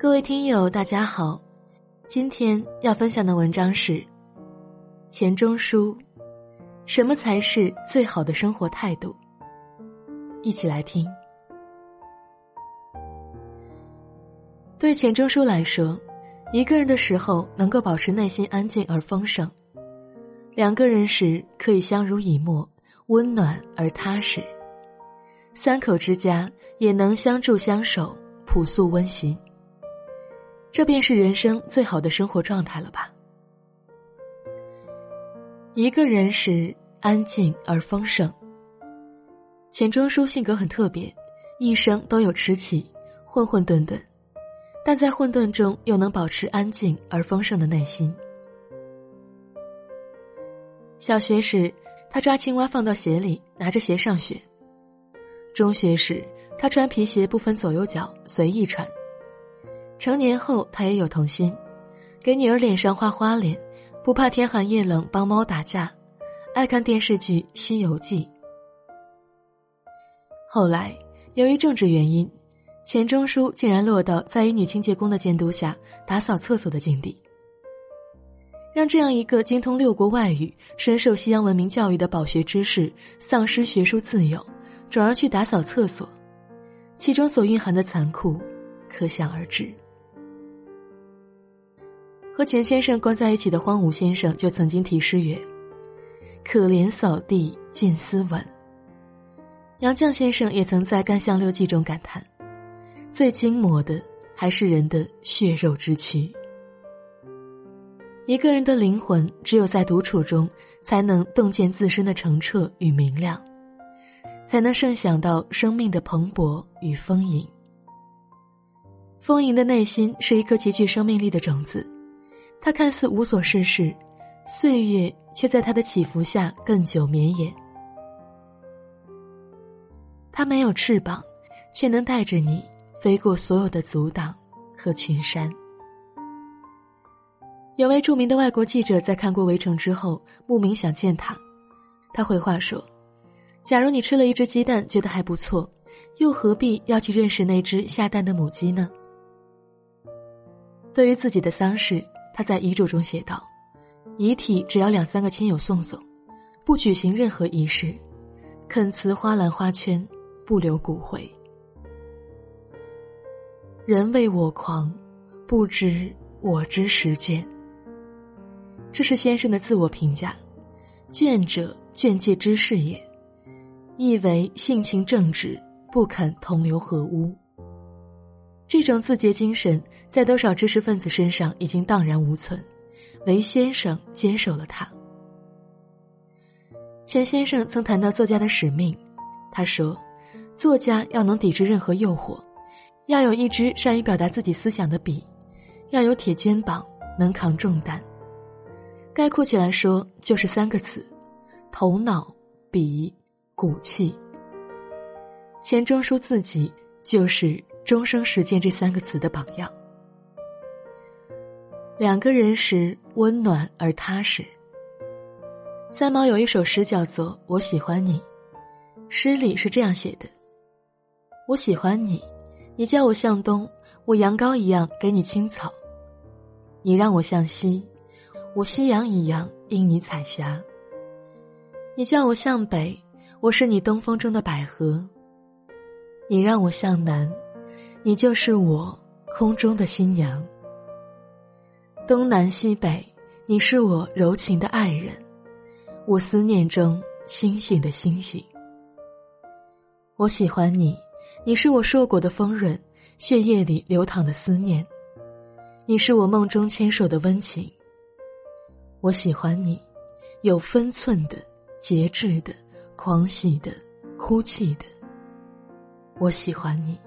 各位听友，大家好，今天要分享的文章是钱钟书，什么才是最好的生活态度？一起来听。对钱钟书来说，一个人的时候能够保持内心安静而丰盛，两个人时可以相濡以沫，温暖而踏实。三口之家也能相助相守，朴素温馨。这便是人生最好的生活状态了吧？一个人时安静而丰盛。钱钟书性格很特别，一生都有吃起，混混沌沌，但在混沌中又能保持安静而丰盛的内心。小学时，他抓青蛙放到鞋里，拿着鞋上学。中学时，他穿皮鞋不分左右脚，随意穿。成年后，他也有童心，给女儿脸上画花脸，不怕天寒夜冷帮猫打架，爱看电视剧《西游记》。后来，由于政治原因，钱钟书竟然落到在一女清洁工的监督下打扫厕所的境地，让这样一个精通六国外语、深受西洋文明教育的饱学之士丧失学术自由。转而去打扫厕所，其中所蕴含的残酷，可想而知。和钱先生关在一起的荒芜先生就曾经题诗曰：“可怜扫地尽斯文。”杨绛先生也曾在《干香六记》中感叹：“最精磨的还是人的血肉之躯。”一个人的灵魂，只有在独处中，才能洞见自身的澄澈与明亮。才能盛享到生命的蓬勃与丰盈。丰盈的内心是一颗极具生命力的种子，他看似无所事事，岁月却在他的起伏下更久绵延。他没有翅膀，却能带着你飞过所有的阻挡和群山。有位著名的外国记者在看过《围城》之后，慕名想见他，他回话说。假如你吃了一只鸡蛋，觉得还不错，又何必要去认识那只下蛋的母鸡呢？对于自己的丧事，他在遗嘱中写道：“遗体只要两三个亲友送送，不举行任何仪式，恳辞花篮花圈，不留骨灰。人为我狂，不知我之实倦。”这是先生的自我评价，倦者倦戒之事也。意为性情正直，不肯同流合污。这种自洁精神，在多少知识分子身上已经荡然无存，唯先生坚守了它。钱先生曾谈到作家的使命，他说：“作家要能抵制任何诱惑，要有一支善于表达自己思想的笔，要有铁肩膀，能扛重担。概括起来说，就是三个字：头脑、笔。”骨气。钱钟书自己就是终生实践这三个词的榜样。两个人时温暖而踏实。三毛有一首诗叫做《我喜欢你》，诗里是这样写的：“我喜欢你，你叫我向东，我羊羔一样给你青草；你让我向西，我夕阳一样因你彩霞；你叫我向北。”我是你东风中的百合，你让我向南，你就是我空中的新娘。东南西北，你是我柔情的爱人，我思念中星星的星星。我喜欢你，你是我硕果的丰润，血液里流淌的思念，你是我梦中牵手的温情。我喜欢你，有分寸的，节制的。狂喜的，哭泣的，我喜欢你。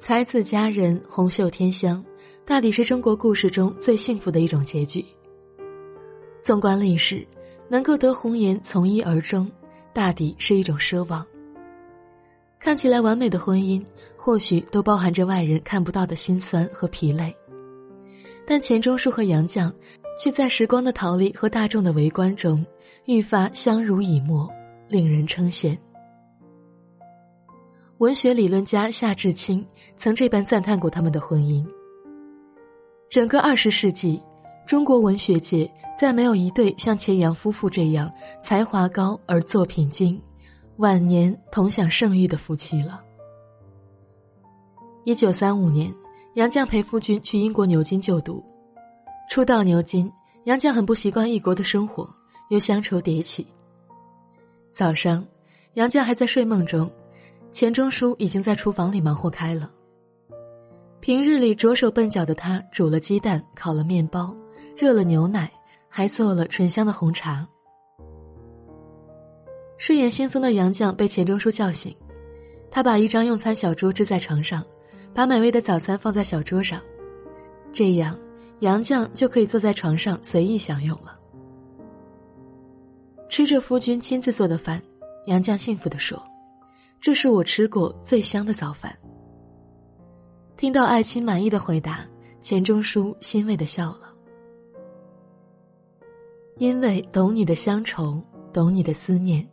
才子佳人，红袖添香，大抵是中国故事中最幸福的一种结局。纵观历史，能够得红颜从一而终，大抵是一种奢望。看起来完美的婚姻，或许都包含着外人看不到的辛酸和疲累。但钱钟书和杨绛。却在时光的逃离和大众的围观中，愈发相濡以沫，令人称羡。文学理论家夏志清曾这般赞叹过他们的婚姻。整个二十世纪，中国文学界再没有一对像钱杨夫妇这样才华高而作品精、晚年同享盛誉的夫妻了。一九三五年，杨绛陪夫君去英国牛津就读，初到牛津，杨绛很不习惯异国的生活，又乡愁迭起。早上，杨绛还在睡梦中，钱钟书已经在厨房里忙活开了。平日里着手笨脚的他，煮了鸡蛋，烤了面包，热了牛奶，还做了醇香的红茶。睡眼惺忪的杨绛被钱钟书叫醒，他把一张用餐小桌支在床上，把美味的早餐放在小桌上，这样杨绛就可以坐在床上随意享用了。吃着夫君亲自做的饭，杨绛幸福地说：“这是我吃过最香的早饭。”听到爱妻满意的回答，钱钟书欣慰的笑了。因为懂你的乡愁，懂你的思念，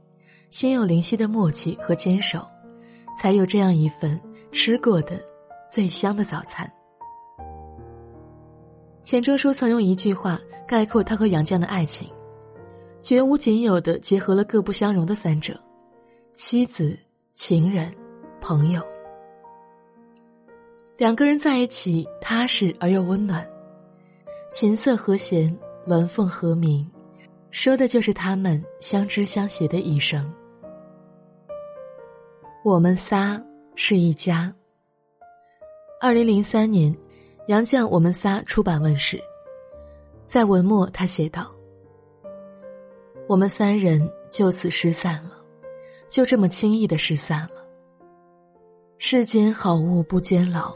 心有灵犀的默契和坚守，才有这样一份吃过的最香的早餐。钱钟书曾用一句话概括他和杨绛的爱情。绝无仅有的结合了各不相容的三者：妻子、情人、朋友。两个人在一起，踏实而又温暖，琴瑟和弦，鸾凤和鸣，说的就是他们相知相携的一生。我们仨是一家。二零零三年，杨绛《我们仨》出版问世，在文末他写道。我们三人就此失散了，就这么轻易的失散了。世间好物不坚牢，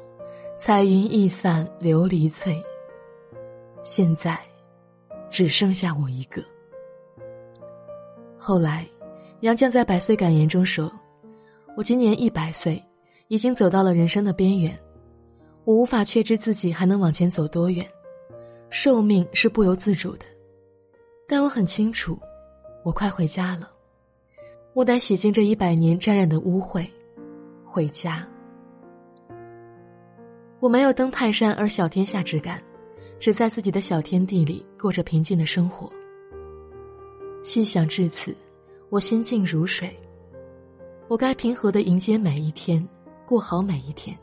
彩云易散琉璃脆。现在，只剩下我一个。后来，杨绛在百岁感言中说：“我今年一百岁，已经走到了人生的边缘，我无法确知自己还能往前走多远，寿命是不由自主的，但我很清楚。”我快回家了，我得洗净这一百年沾染的污秽，回家。我没有登泰山而小天下之感，只在自己的小天地里过着平静的生活。细想至此，我心静如水。我该平和的迎接每一天，过好每一天，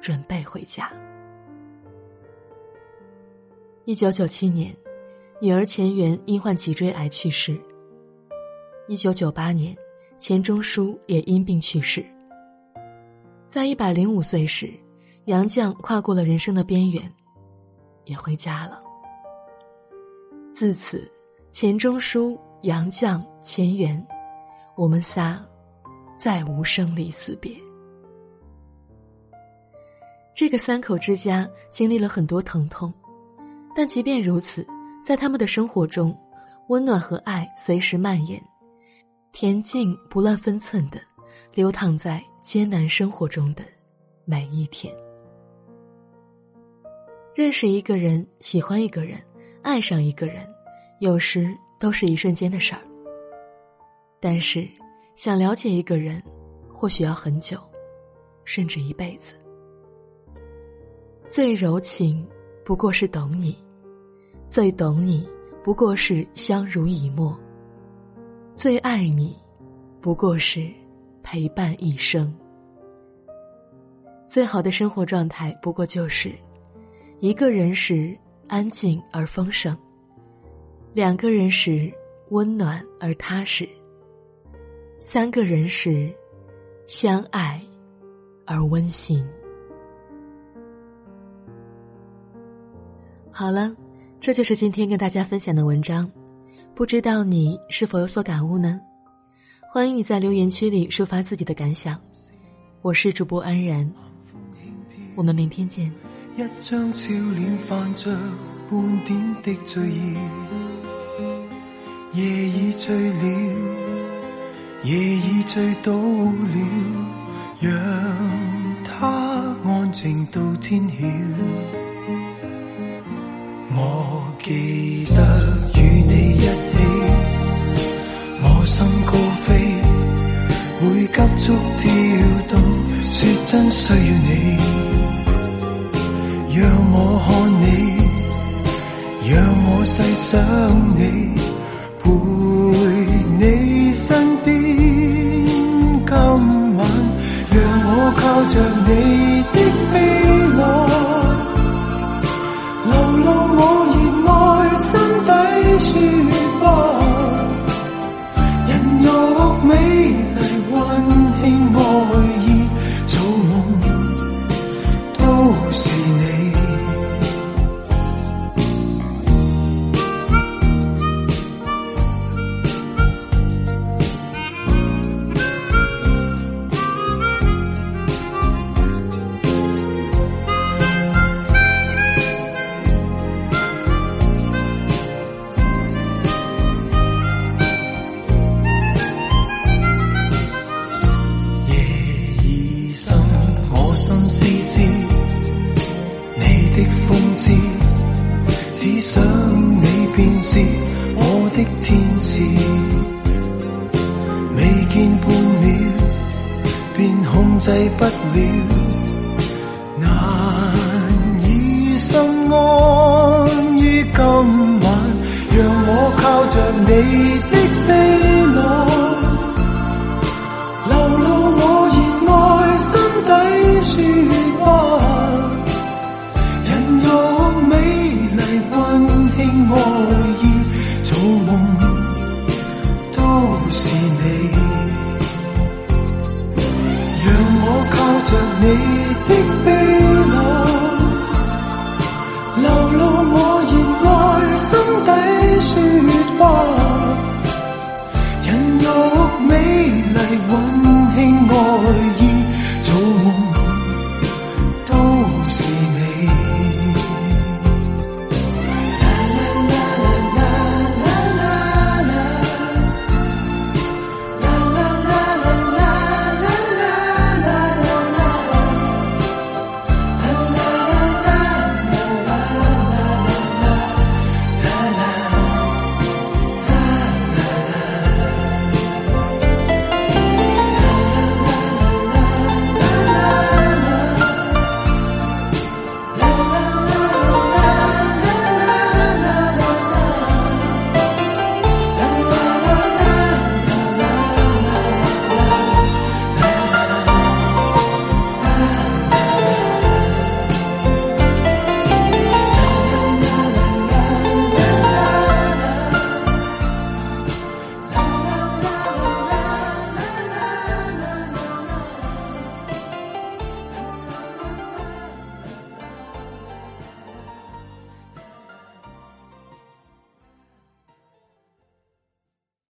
准备回家。一九九七年。女儿钱媛因患脊椎癌去世。一九九八年，钱钟书也因病去世。在一百零五岁时，杨绛跨过了人生的边缘，也回家了。自此，钱钟书、杨绛、钱媛，我们仨，再无生离死别。这个三口之家经历了很多疼痛，但即便如此。在他们的生活中，温暖和爱随时蔓延，恬静不乱分寸的流淌在艰难生活中的每一天。认识一个人，喜欢一个人，爱上一个人，有时都是一瞬间的事儿。但是，想了解一个人，或许要很久，甚至一辈子。最柔情，不过是懂你。最懂你，不过是相濡以沫；最爱你，不过是陪伴一生。最好的生活状态，不过就是一个人时安静而丰盛，两个人时温暖而踏实，三个人时相爱而温馨。好了。这就是今天跟大家分享的文章，不知道你是否有所感悟呢？欢迎你在留言区里抒发自己的感想。我是主播安然，我们明天见。一张笑脸泛着半点的醉意，夜已醉了，夜已醉倒了，让它安静到天晓。我记得便是我的天使，未见半秒便控制不了，难以心安于今晚，让我靠着你的背。